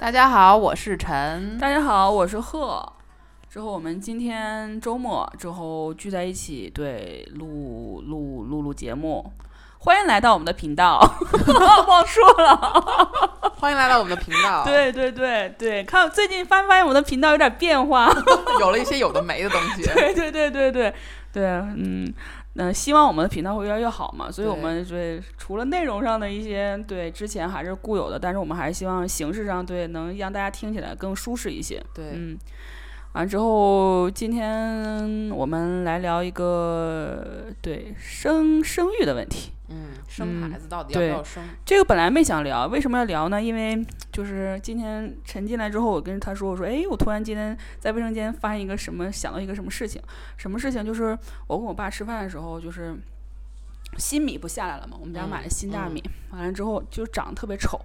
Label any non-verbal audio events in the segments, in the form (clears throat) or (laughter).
大家好，我是陈。大家好，我是贺。之后我们今天周末之后聚在一起，对，录录录录节目。欢迎来到我们的频道，(laughs) 忘说了。欢迎来到我们的频道。对对对对，看最近发没发现我们的频道有点变化，(laughs) 有了一些有的没的东西。(laughs) 对对对对对对，嗯。那希望我们的频道会越来越好嘛，所以我们对除了内容上的一些对之前还是固有的，但是我们还是希望形式上对能让大家听起来更舒适一些。对，嗯，完之后今天我们来聊一个对生生育的问题。嗯，生孩子到底要不要生？这个本来没想聊，为什么要聊呢？因为就是今天陈进来之后，我跟他说，我说，哎，我突然今天在卫生间发现一个什么，想到一个什么事情？什么事情？就是我跟我爸吃饭的时候，就是新米不下来了嘛，我们家买的新大米，完了之后就长得特别丑，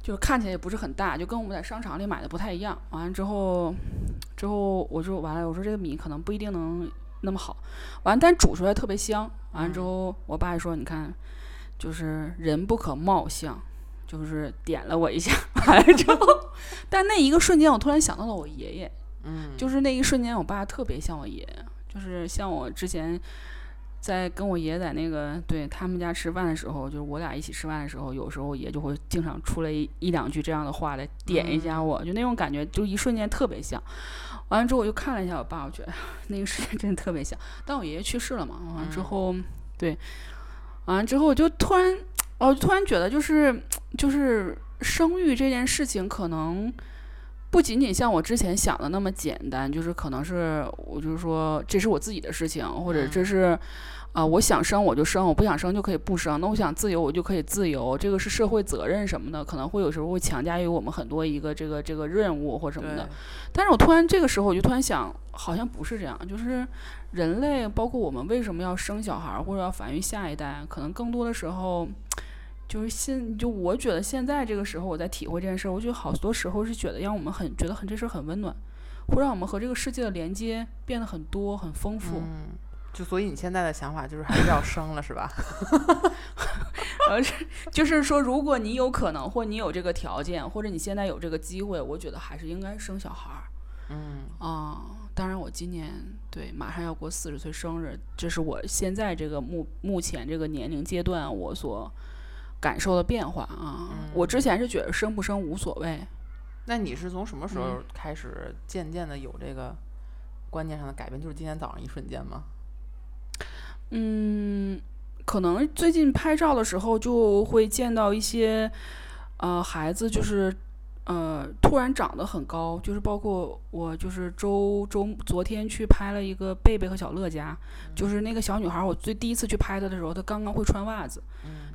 就是看起来也不是很大，就跟我们在商场里买的不太一样。完了之后，之后我就完了，我说这个米可能不一定能。那么好，完，但煮出来特别香。完了之后，我爸说：“你看，就是人不可貌相，就是点了我一下。完了之后，但那一个瞬间，我突然想到了我爷爷。嗯，就是那一瞬间，我爸特别像我爷爷，就是像我之前在跟我爷爷在那个对他们家吃饭的时候，就是我俩一起吃饭的时候，有时候爷就会经常出来一一两句这样的话来点一下我，就那种感觉，就一瞬间特别像。”完了之后，我就看了一下我爸，我觉得 (laughs) 那个瞬间真的特别像。但我爷爷去世了嘛，完了之后，对，完了之后我就突然，我突然觉得，就是就是生育这件事情，可能不仅仅像我之前想的那么简单，就是可能是我就是说，这是我自己的事情，或者这是。啊，我想生我就生，我不想生就可以不生。那我想自由我就可以自由，这个是社会责任什么的，可能会有时候会强加于我们很多一个这个这个任务或什么的。但是我突然这个时候我就突然想，好像不是这样，就是人类包括我们为什么要生小孩或者要繁育下一代，可能更多的时候就是现就我觉得现在这个时候我在体会这件事，我觉得好多时候是觉得让我们很觉得很这事很温暖，会让我们和这个世界的连接变得很多很丰富。就所以你现在的想法就是还是要生了是吧？(laughs) 呃，就是说，如果你有可能，或你有这个条件，或者你现在有这个机会，我觉得还是应该生小孩儿。嗯啊，当然，我今年对马上要过四十岁生日，这是我现在这个目目前这个年龄阶段我所感受的变化啊。我之前是觉得生不生无所谓。那你是从什么时候开始渐渐的有这个观念上的改变？就是今天早上一瞬间吗？嗯，可能最近拍照的时候就会见到一些，呃，孩子就是，呃，突然长得很高，就是包括我就是周周昨天去拍了一个贝贝和小乐家，就是那个小女孩，我最第一次去拍她的时候，她刚刚会穿袜子，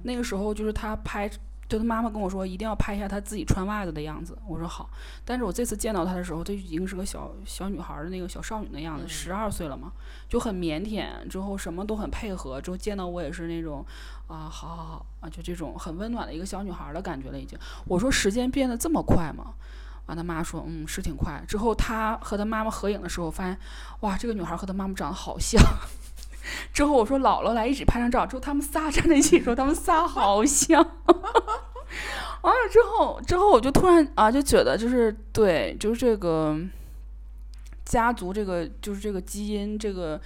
那个时候就是她拍。就他妈妈跟我说，一定要拍一下他自己穿袜子的样子。我说好，但是我这次见到他的时候，她已经是个小小女孩的那个小少女的样子，十二岁了嘛，就很腼腆，之后什么都很配合，之后见到我也是那种啊，好好好啊，就这种很温暖的一个小女孩的感觉了已经。我说时间变得这么快吗？完，他妈说嗯是挺快。之后他和他妈妈合影的时候，发现哇，这个女孩和他妈妈长得好像。之后我说姥姥来一起拍张照。之后他们仨站在一起说他们仨好像。(laughs) 完了之后，之后我就突然啊就觉得就是对，就是这个家族这个就是这个基因这个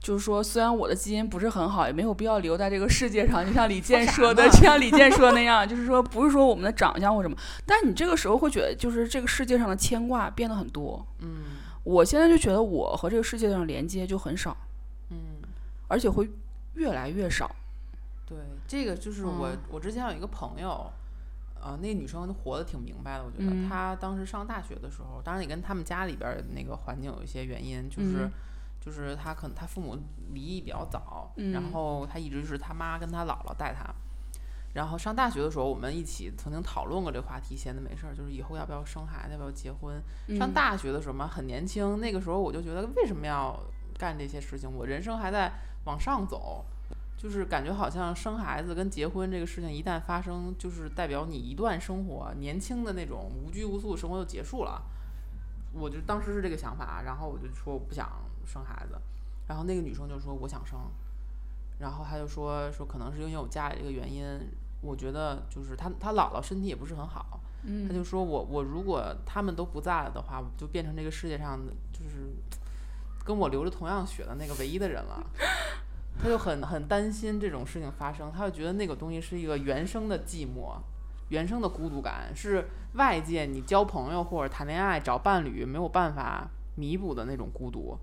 就是说虽然我的基因不是很好，也没有必要留在这个世界上。就像李健说的，就像李健说那样，就是说不是说我们的长相或什么，但你这个时候会觉得就是这个世界上的牵挂变得很多。嗯，我现在就觉得我和这个世界上连接就很少。嗯。而且会越来越少。对，这个就是我，我之前有一个朋友，呃，那个女生活得挺明白的。我觉得她当时上大学的时候，当然也跟他们家里边那个环境有一些原因，就是就是她可能她父母离异比较早，然后她一直是她妈跟她姥姥带她。然后上大学的时候，我们一起曾经讨论过这个话题，闲的没事儿，就是以后要不要生孩子，要不要结婚。上大学的时候嘛，很年轻，那个时候我就觉得为什么要干这些事情？我人生还在。往上走，就是感觉好像生孩子跟结婚这个事情一旦发生，就是代表你一段生活年轻的那种无拘无束的生活就结束了。我就当时是这个想法，然后我就说我不想生孩子，然后那个女生就说我想生，然后她就说说可能是因为我家里这个原因，我觉得就是她她姥姥身体也不是很好，嗯，他就说我我如果他们都不在了的话，我就变成这个世界上的就是跟我流着同样血的那个唯一的人了。他就很很担心这种事情发生，他就觉得那个东西是一个原生的寂寞，原生的孤独感，是外界你交朋友或者谈恋爱找伴侣没有办法弥补的那种孤独。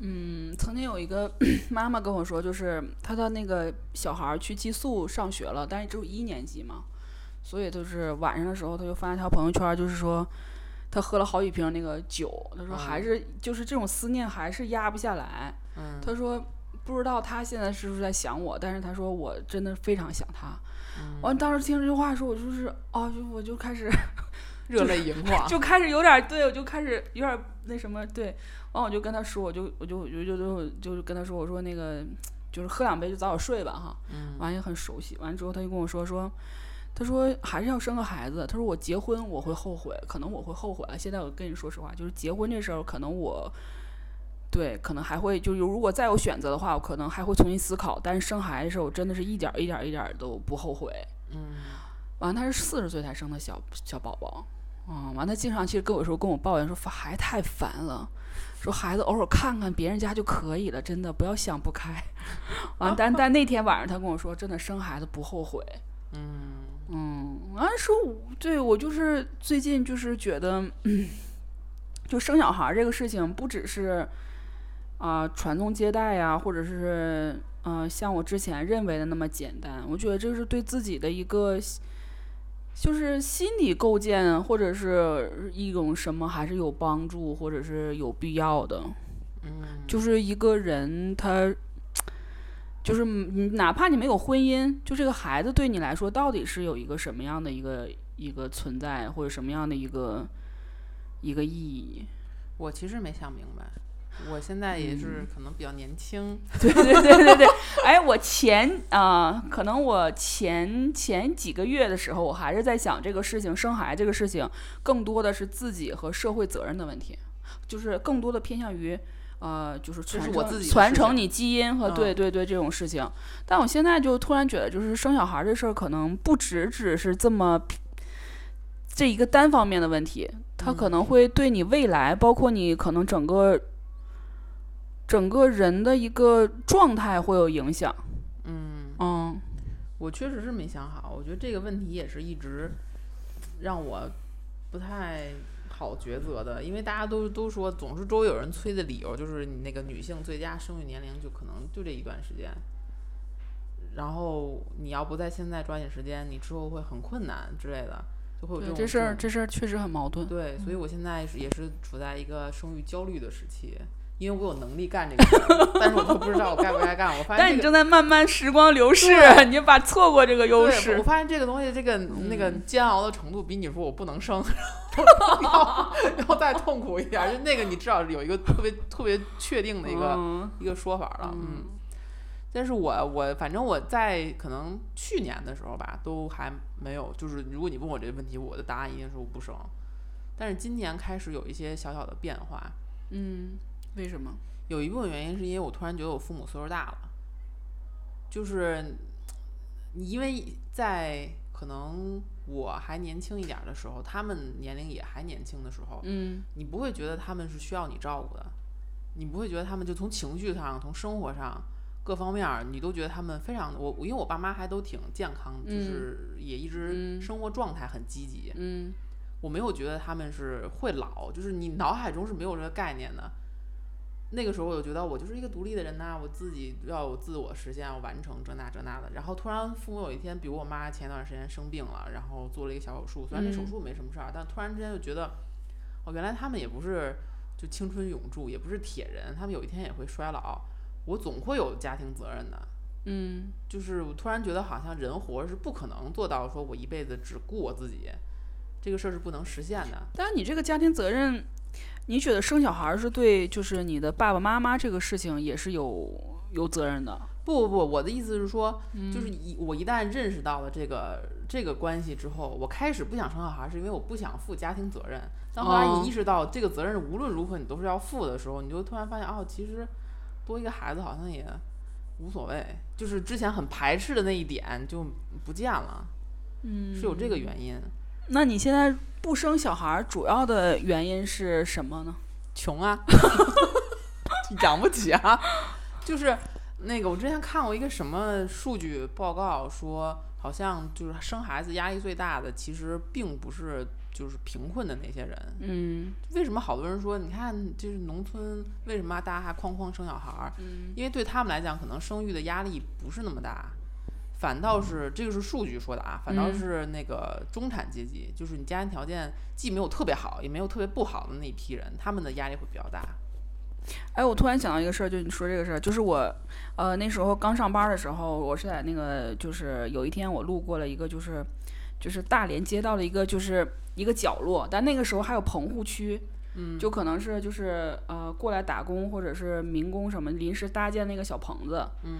嗯，曾经有一个 (clears throat) 妈妈跟我说，就是她的那个小孩儿去寄宿上学了，但是只有一年级嘛，所以就是晚上的时候，她就发一条朋友圈，就是说她喝了好几瓶那个酒，他说还是就是这种思念还是压不下来。嗯，她说不知道他现在是不是在想我，但是他说我真的非常想他。完、当时听这句话的时候，我就是哦，就我就开始热泪盈眶，就开始有点对，我就开始有点那什么对。完我就跟他说，我就我就我就就就就是跟他说，我说那个就是喝两杯就早点睡吧哈。嗯，完也很熟悉。完之后他就跟我说说，他说还是要生个孩子。他说我结婚我会后悔，可能我会后悔了。现在我跟你说实话，就是结婚这事儿，可能我对可能还会就是如果再有选择的话，我可能还会重新思考。但是生孩子的时候，我真的是一点一点一点都不后悔。嗯，完他是四十岁才生的小小宝宝。嗯，完他经常其实跟我说跟我抱怨说孩子太烦了。说孩子偶尔看看别人家就可以了，真的不要想不开。(laughs) 完，但但那天晚上他跟我说，真的生孩子不后悔。嗯嗯，按说，对我就是最近就是觉得，(clears throat) 就生小孩这个事情不只是啊传宗接代呀，或者是嗯像我之前认为的那么简单。我觉得这是对自己的一个。就是心理构建，或者是一种什么，还是有帮助，或者是有必要的。嗯，就是一个人，他就是你，哪怕你没有婚姻，就这个孩子对你来说，到底是有一个什么样的一个一个存在，或者什么样的一个一个意义？我其实没想明白。我现在也是可能比较年轻，(laughs) 对对对对对。哎，我前啊，可能我前前几个月的时候，我还是在想这个事情，生孩子这个事情，更多的是自己和社会责任的问题，就是更多的偏向于呃，就是传承传承你基因和对对对这种事情。但我现在就突然觉得，就是生小孩这事儿，可能不只只是这么这一个单方面的问题，它可能会对你未来，包括你可能整个。整个人的一个状态会有影响。嗯嗯，我确实是没想好。我觉得这个问题也是一直让我不太好抉择的，因为大家都都说，总是周围有人催的理由就是你那个女性最佳生育年龄就可能就这一段时间，然后你要不在现在抓紧时间，你之后会很困难之类的，就会有这种。这事儿这事儿确实很矛盾。对，所以我现在也是处在一个生育焦虑的时期。因为我有能力干这个，但是我都不知道我该不该干。我发现，但你正在慢慢时光流逝，你把错过这个优势。我发现这个东西，这个那个煎熬的程度，比你说我不能生 (laughs) 要要再痛苦一点。就那个，你至少有一个特别特别确定的一个一个说法了。嗯，但是我我反正我在可能去年的时候吧，都还没有。就是如果你问我这个问题，我的答案一定是我不生。但是今年开始有一些小小的变化。嗯。为什么？有一部分原因是因为我突然觉得我父母岁数大了，就是你因为在可能我还年轻一点的时候，他们年龄也还年轻的时候，嗯，你不会觉得他们是需要你照顾的，你不会觉得他们就从情绪上、从生活上各方面，你都觉得他们非常我，因为我爸妈还都挺健康，就是也一直生活状态很积极，嗯，我没有觉得他们是会老，就是你脑海中是没有这个概念的。那个时候我就觉得我就是一个独立的人呐，我自己要有自我实现，要完成这那这那的。然后突然父母有一天，比如我妈前段时间生病了，然后做了一个小手术，虽然那手术没什么事儿，但突然之间就觉得，哦，原来他们也不是就青春永驻，也不是铁人，他们有一天也会衰老。我总会有家庭责任的，嗯，就是我突然觉得好像人活是不可能做到说我一辈子只顾我自己，这个事儿是不能实现的。但是你这个家庭责任。你觉得生小孩是对，就是你的爸爸妈妈这个事情也是有有责任的？不不不，我的意思是说，就是一我一旦认识到了这个这个关系之后，我开始不想生小孩，是因为我不想负家庭责任。但后来你意识到这个责任无论如何你都是要负的时候，你就突然发现，哦，其实多一个孩子好像也无所谓，就是之前很排斥的那一点就不见了。嗯，是有这个原因。那你现在不生小孩主要的原因是什么呢？穷啊，(laughs) 养不起啊。就是那个，我之前看过一个什么数据报告，说好像就是生孩子压力最大的，其实并不是就是贫困的那些人。嗯，为什么好多人说，你看就是农村为什么大家还哐哐生小孩儿？嗯，因为对他们来讲，可能生育的压力不是那么大。反倒是这个是数据说的啊，反倒是那个中产阶级，就是你家庭条件既没有特别好，也没有特别不好的那一批人，他们的压力会比较大。哎，我突然想到一个事儿，就你说这个事儿，就是我，呃，那时候刚上班的时候，我是在那个，就是有一天我路过了一个，就是就是大连街道的一个，就是一个角落，但那个时候还有棚户区，嗯，就可能是就是呃过来打工或者是民工什么临时搭建那个小棚子，嗯。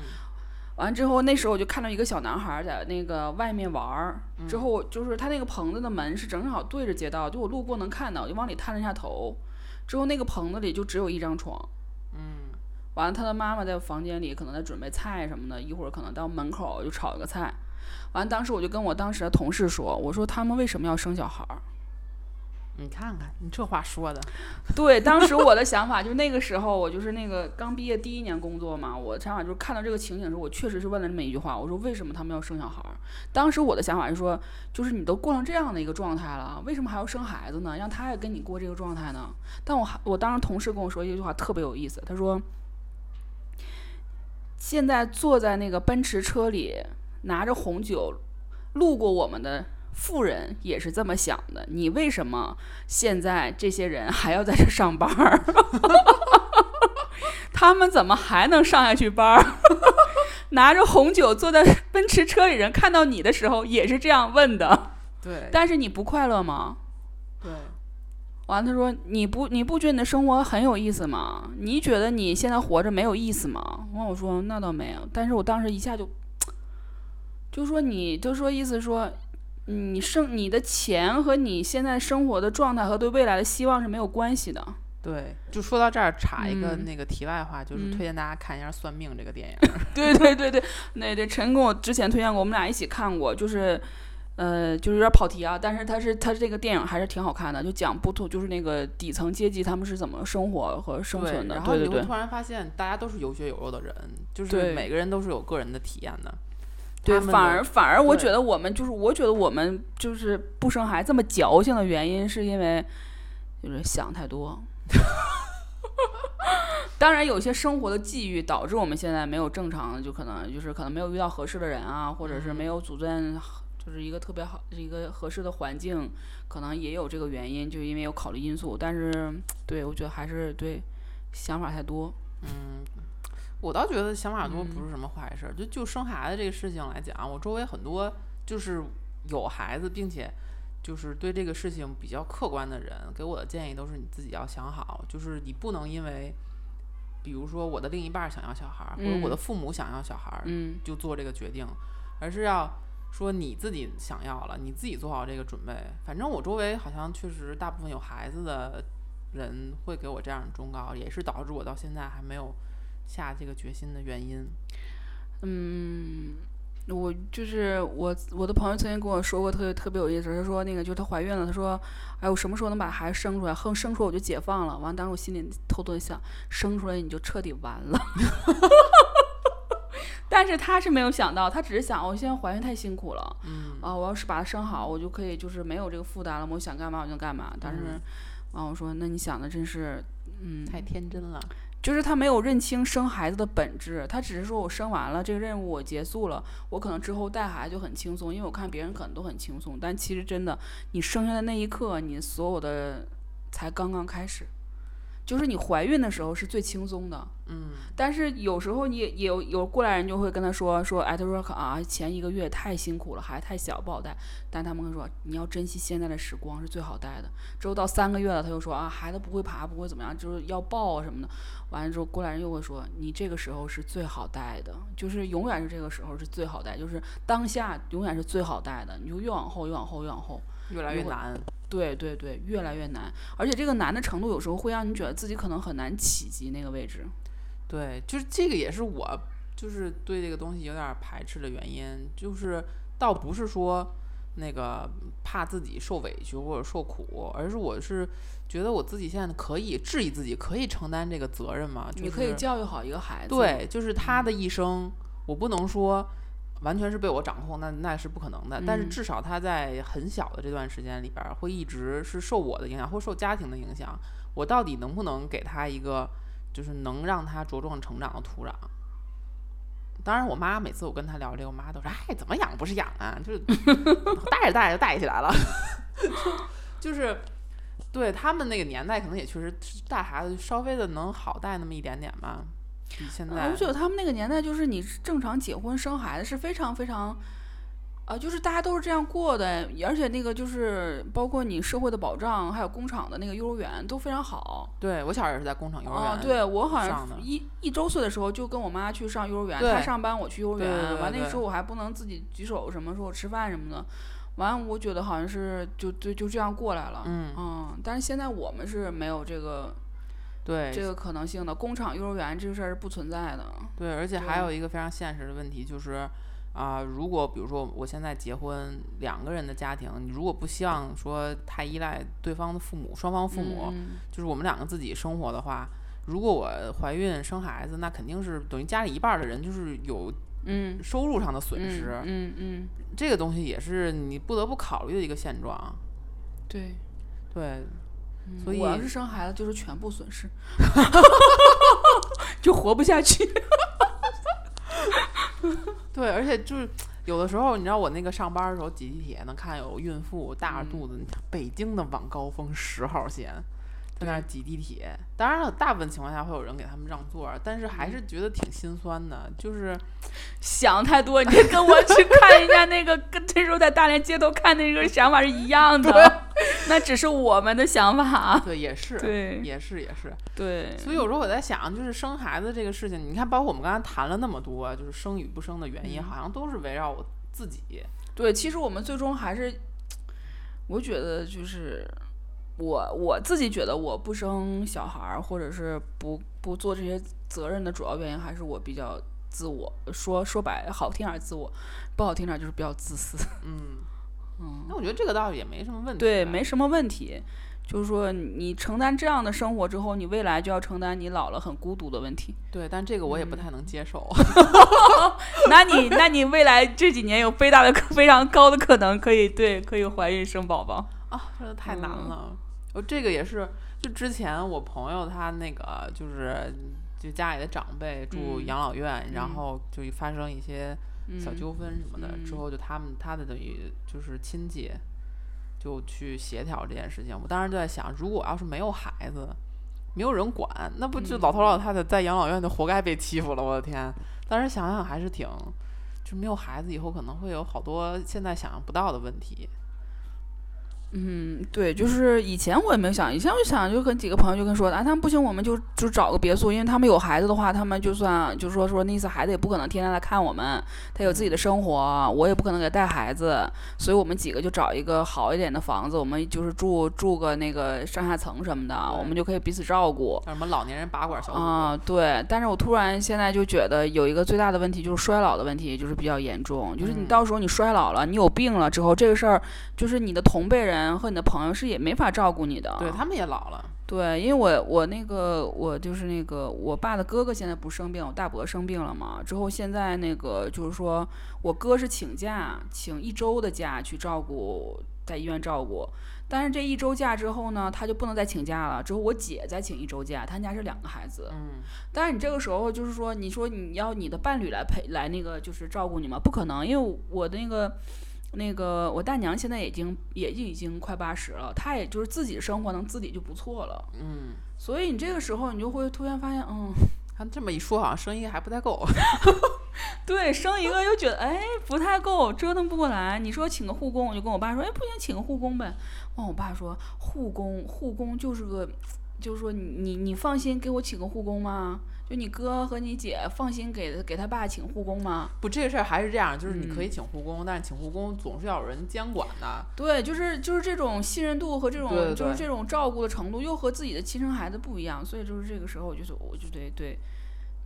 完之后，那时候我就看到一个小男孩在那个外面玩儿。之后就是他那个棚子的门是正好对着街道，就我路过能看到，我就往里探了一下头。之后那个棚子里就只有一张床。嗯。完了，他的妈妈在房间里可能在准备菜什么的，一会儿可能到门口就炒一个菜。完了，当时我就跟我当时的同事说：“我说他们为什么要生小孩？”你看看，你这话说的，对，当时我的想法就是那个时候我就是那个刚毕业第一年工作嘛，我的想法就是看到这个情景的时候，我确实是问了这么一句话，我说为什么他们要生小孩？当时我的想法是说，就是你都过成这样的一个状态了，为什么还要生孩子呢？让他也跟你过这个状态呢？但我我当时同事跟我说一句话特别有意思，他说，现在坐在那个奔驰车里拿着红酒路过我们的。富人也是这么想的，你为什么现在这些人还要在这上班儿？(laughs) 他们怎么还能上下去班儿？(laughs) 拿着红酒坐在奔驰车里，人看到你的时候也是这样问的。对，但是你不快乐吗？对。完了，他说你不你不觉得你的生活很有意思吗？你觉得你现在活着没有意思吗？完我说那倒没有，但是我当时一下就就说你就说意思说。你生你的钱和你现在生活的状态和对未来的希望是没有关系的。对，就说到这儿，插一个那个题外话，就是推荐大家看一下《算命》这个电影。(laughs) 对对对对，那对陈跟我之前推荐过，我们俩一起看过，就是呃，就是有点跑题啊，但是他是他这个电影还是挺好看的，就讲不同就是那个底层阶级他们是怎么生活和生存的。然后你会突然发现，大家都是有血有肉的人，就是每个人都是有个人的体验的。对，反而反而，我觉得我们就是，我觉得我们就是不生孩子这么矫情的原因，是因为就是想太多。(laughs) 当然，有些生活的际遇导致我们现在没有正常的，就可能就是可能没有遇到合适的人啊，或者是没有组建就是一个特别好一个合适的环境，可能也有这个原因，就因为有考虑因素。但是，对我觉得还是对想法太多。嗯。我倒觉得想法多不是什么坏事，就就生孩子这个事情来讲，我周围很多就是有孩子，并且就是对这个事情比较客观的人，给我的建议都是你自己要想好，就是你不能因为，比如说我的另一半想要小孩，或者我的父母想要小孩，就做这个决定，而是要说你自己想要了，你自己做好这个准备。反正我周围好像确实大部分有孩子的人会给我这样的忠告，也是导致我到现在还没有。下这个决心的原因，嗯，我就是我我的朋友曾经跟我说过特别特别有意思，他说那个就是她怀孕了，她说，哎，我什么时候能把孩子生出来？哼，生出来我就解放了。完，当时我心里偷偷的想，生出来你就彻底完了。(laughs) 但是她是没有想到，她只是想，我现在怀孕太辛苦了，嗯，啊，我要是把它生好，我就可以就是没有这个负担了，我想干嘛我就干嘛。但是，啊，我说那你想的真是，嗯，太天真了。就是他没有认清生孩子的本质，他只是说我生完了这个任务我结束了，我可能之后带孩子就很轻松，因为我看别人可能都很轻松，但其实真的，你生下的那一刻，你所有的才刚刚开始。就是你怀孕的时候是最轻松的，嗯，但是有时候你也有有过来人就会跟他说说，哎，他说啊，前一个月太辛苦了，孩子太小不好带，但他们会说你要珍惜现在的时光是最好带的。之后到三个月了，他又说啊，孩子不会爬，不会怎么样，就是要抱啊什么的。完了之后过来人又会说，你这个时候是最好带的，就是永远是这个时候是最好带，就是当下永远是最好带的。你就越往后越往后越往后，越来越难。对对对，越来越难，而且这个难的程度有时候会让你觉得自己可能很难企及那个位置。对，就是这个也是我就是对这个东西有点排斥的原因，就是倒不是说那个怕自己受委屈或者受苦，而是我是觉得我自己现在可以质疑自己，可以承担这个责任吗？你可以教育好一个孩子。对，就是他的一生，我不能说完全是被我掌控，那那是不可能的。但是至少他在很小的这段时间里边，会一直是受我的影响，或受家庭的影响。我到底能不能给他一个，就是能让他茁壮成长的土壤？当然，我妈每次我跟她聊这个，我妈都说：“哎，怎么养不是养啊？就是 (laughs) 带着带着就带起来了。(laughs) ”就是对他们那个年代，可能也确实带孩子稍微的能好带那么一点点吧。比现在，我觉得他们那个年代，就是你正常结婚生孩子是非常非常。啊，就是大家都是这样过的，而且那个就是包括你社会的保障，还有工厂的那个幼儿园都非常好。对我小时候也是在工厂幼儿园。啊，对我好像一一周岁的时候就跟我妈去上幼儿园，她上班我去幼儿园。完那个时候我还不能自己举手什么说我吃饭什么的。完我觉得好像是就就就这样过来了。嗯嗯，但是现在我们是没有这个对这个可能性的，工厂幼儿园这个事儿是不存在的。对，而且还有一个非常现实的问题就是。啊，如果比如说我现在结婚，两个人的家庭，你如果不希望说太依赖对方的父母，双方父母，就是我们两个自己生活的话，如果我怀孕生孩子，那肯定是等于家里一半的人就是有嗯收入上的损失，嗯嗯，这个东西也是你不得不考虑的一个现状。对，对，所以我要是生孩子就是全部损失，(laughs) 就活不下去。对，而且就是有的时候，你知道我那个上班的时候挤地铁，能看有孕妇大着肚子，北京的晚高峰十号线，在那挤地铁。当然了，大部分情况下会有人给他们让座，但是还是觉得挺心酸的。就是 (laughs) 想太多，你跟我去看一下那个，跟那时候在大连街头看那个想法是一样的。(laughs) (laughs) 那只是我们的想法。对，也是，对，也是，也是。对。所以有时候我在想，就是生孩子这个事情，你看，包括我们刚才谈了那么多，就是生与不生的原因，好像都是围绕我自己。对，其实我们最终还是，我觉得就是。我我自己觉得，我不生小孩儿，或者是不不做这些责任的主要原因，还是我比较自我。说说白好听点，自我；不好听点，就是比较自私。(laughs) 嗯嗯。那我觉得这个倒也没什么问题。对，没什么问题。就是说，你承担这样的生活之后，你未来就要承担你老了很孤独的问题。对，但这个我也不太能接受。(laughs) (laughs) 那你那你未来这几年有非大的非常高的可能可以对可以怀孕生宝宝啊？真的太难了。我这个也是，就之前我朋友他那个就是就家里的长辈住养老院，然后就发生一些小纠纷什么的，之后就他们他的等于就是亲戚就去协调这件事情。我当时就在想，如果要是没有孩子，没有人管，那不就老头老太太在养老院就活该被欺负了？我的天！当时想想还是挺，就没有孩子以后可能会有好多现在想象不到的问题。嗯，对，就是以前我也没有想，以前我就想，就跟几个朋友就跟说，啊，他们不行，我们就就找个别墅，因为他们有孩子的话，他们就算就说说那意思，孩子也不可能天天来看我们，他有自己的生活，我也不可能给他带孩子，所以我们几个就找一个好一点的房子，我们就是住住个那个上下层什么的，我们就可以彼此照顾。叫什么老年人拔管小组啊？对，但是我突然现在就觉得有一个最大的问题就是衰老的问题，就是比较严重，就是你到时候你衰老了，你有病了之后，这个事儿就是你的同辈人。人和你的朋友是也没法照顾你的，对他们也老了。对，因为我我那个我就是那个我爸的哥哥现在不生病，我大伯生病了嘛。之后现在那个就是说我哥是请假，请一周的假去照顾，在医院照顾。但是这一周假之后呢，他就不能再请假了。之后我姐再请一周假，他家是两个孩子。嗯。但是你这个时候就是说，你说你要你的伴侣来陪来那个就是照顾你吗？不可能，因为我的那个。那个我大娘现在已经也就已经快八十了，她也就是自己生活能自理就不错了。嗯，所以你这个时候你就会突然发现，嗯，(laughs) 他这么一说，好像生一个还不太够。(laughs) 对，生一个又觉得哎不太够，折腾不过来。你说请个护工，我就跟我爸说，哎不行，请个护工呗。完我爸说，护工护工就是个，就是说你你你放心给我请个护工吗？就你哥和你姐放心给给他爸请护工吗？不，这个事儿还是这样，就是你可以请护工，但是请护工总是要有人监管的。对，就是就是这种信任度和这种就是这种照顾的程度，又和自己的亲生孩子不一样，所以就是这个时候，我就我就得对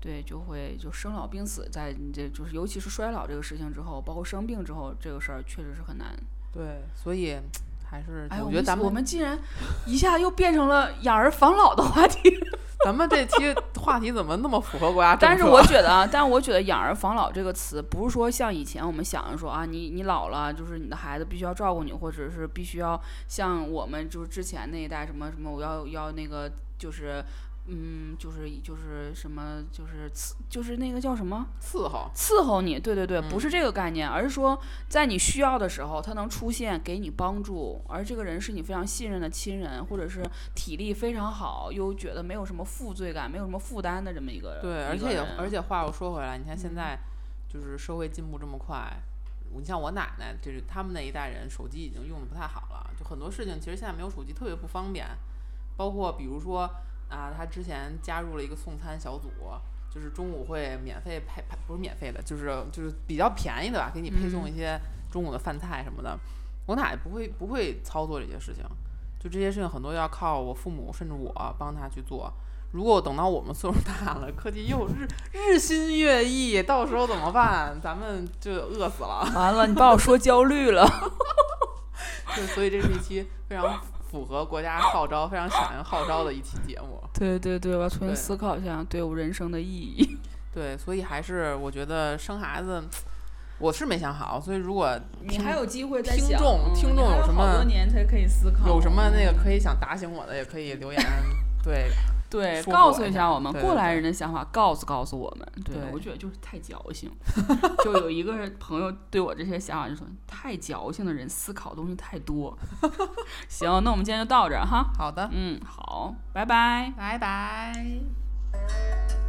对就会就生老病死，在你这就是尤其是衰老这个事情之后，包括生病之后，这个事儿确实是很难对，所以 (tsk) 还是哎，我觉得咱们我们竟然一下又变成了养儿防老的话题。(laughs) 咱们这期话题怎么那么符合国家但是我 (laughs) 觉得啊，但是我觉得“养儿防老”这个词，不是说像以前我们想着说啊，你你老了，就是你的孩子必须要照顾你，或者是必须要像我们就是之前那一代什么什么，我要要那个就是。嗯，就是就是什么，就是伺，就是那个叫什么伺候，伺候你。对对对，不是这个概念，而是说在你需要的时候，他能出现给你帮助，而这个人是你非常信任的亲人，或者是体力非常好，又觉得没有什么负罪感、没有什么负担的这么一个人。对，而且也而且话又说回来，你看现在就是社会进步这么快，你像我奶奶，就是他们那一代人，手机已经用的不太好了，就很多事情其实现在没有手机特别不方便，包括比如说。啊，他之前加入了一个送餐小组，就是中午会免费配，不是免费的，就是就是比较便宜的吧，给你配送一些中午的饭菜什么的。我奶奶不会不会操作这些事情，就这些事情很多要靠我父母甚至我帮他去做。如果等到我们岁数大了，科技又日日新月异，到时候怎么办？咱们就饿死了。完了，你把我说焦虑了。(laughs) 对，所以这是一期非常。符合国家号召，非常响应号召的一期节目。对对对，我要重新思考一下对我人生的意义。(laughs) 对，所以还是我觉得生孩子，我是没想好。所以如果你还有机会，听众听众有什么多年才可以思考，有什么那个可以想打醒我的，也可以留言。(laughs) 对。对，告诉一下我们过来人的想法，告诉告诉我们。对，我觉得就是太矫情。(laughs) 就有一个朋友对我这些想法就说：“太矫情的人，思考东西太多。(laughs) ”行，那我们今天就到这儿哈。好的，嗯，好，拜拜，拜拜。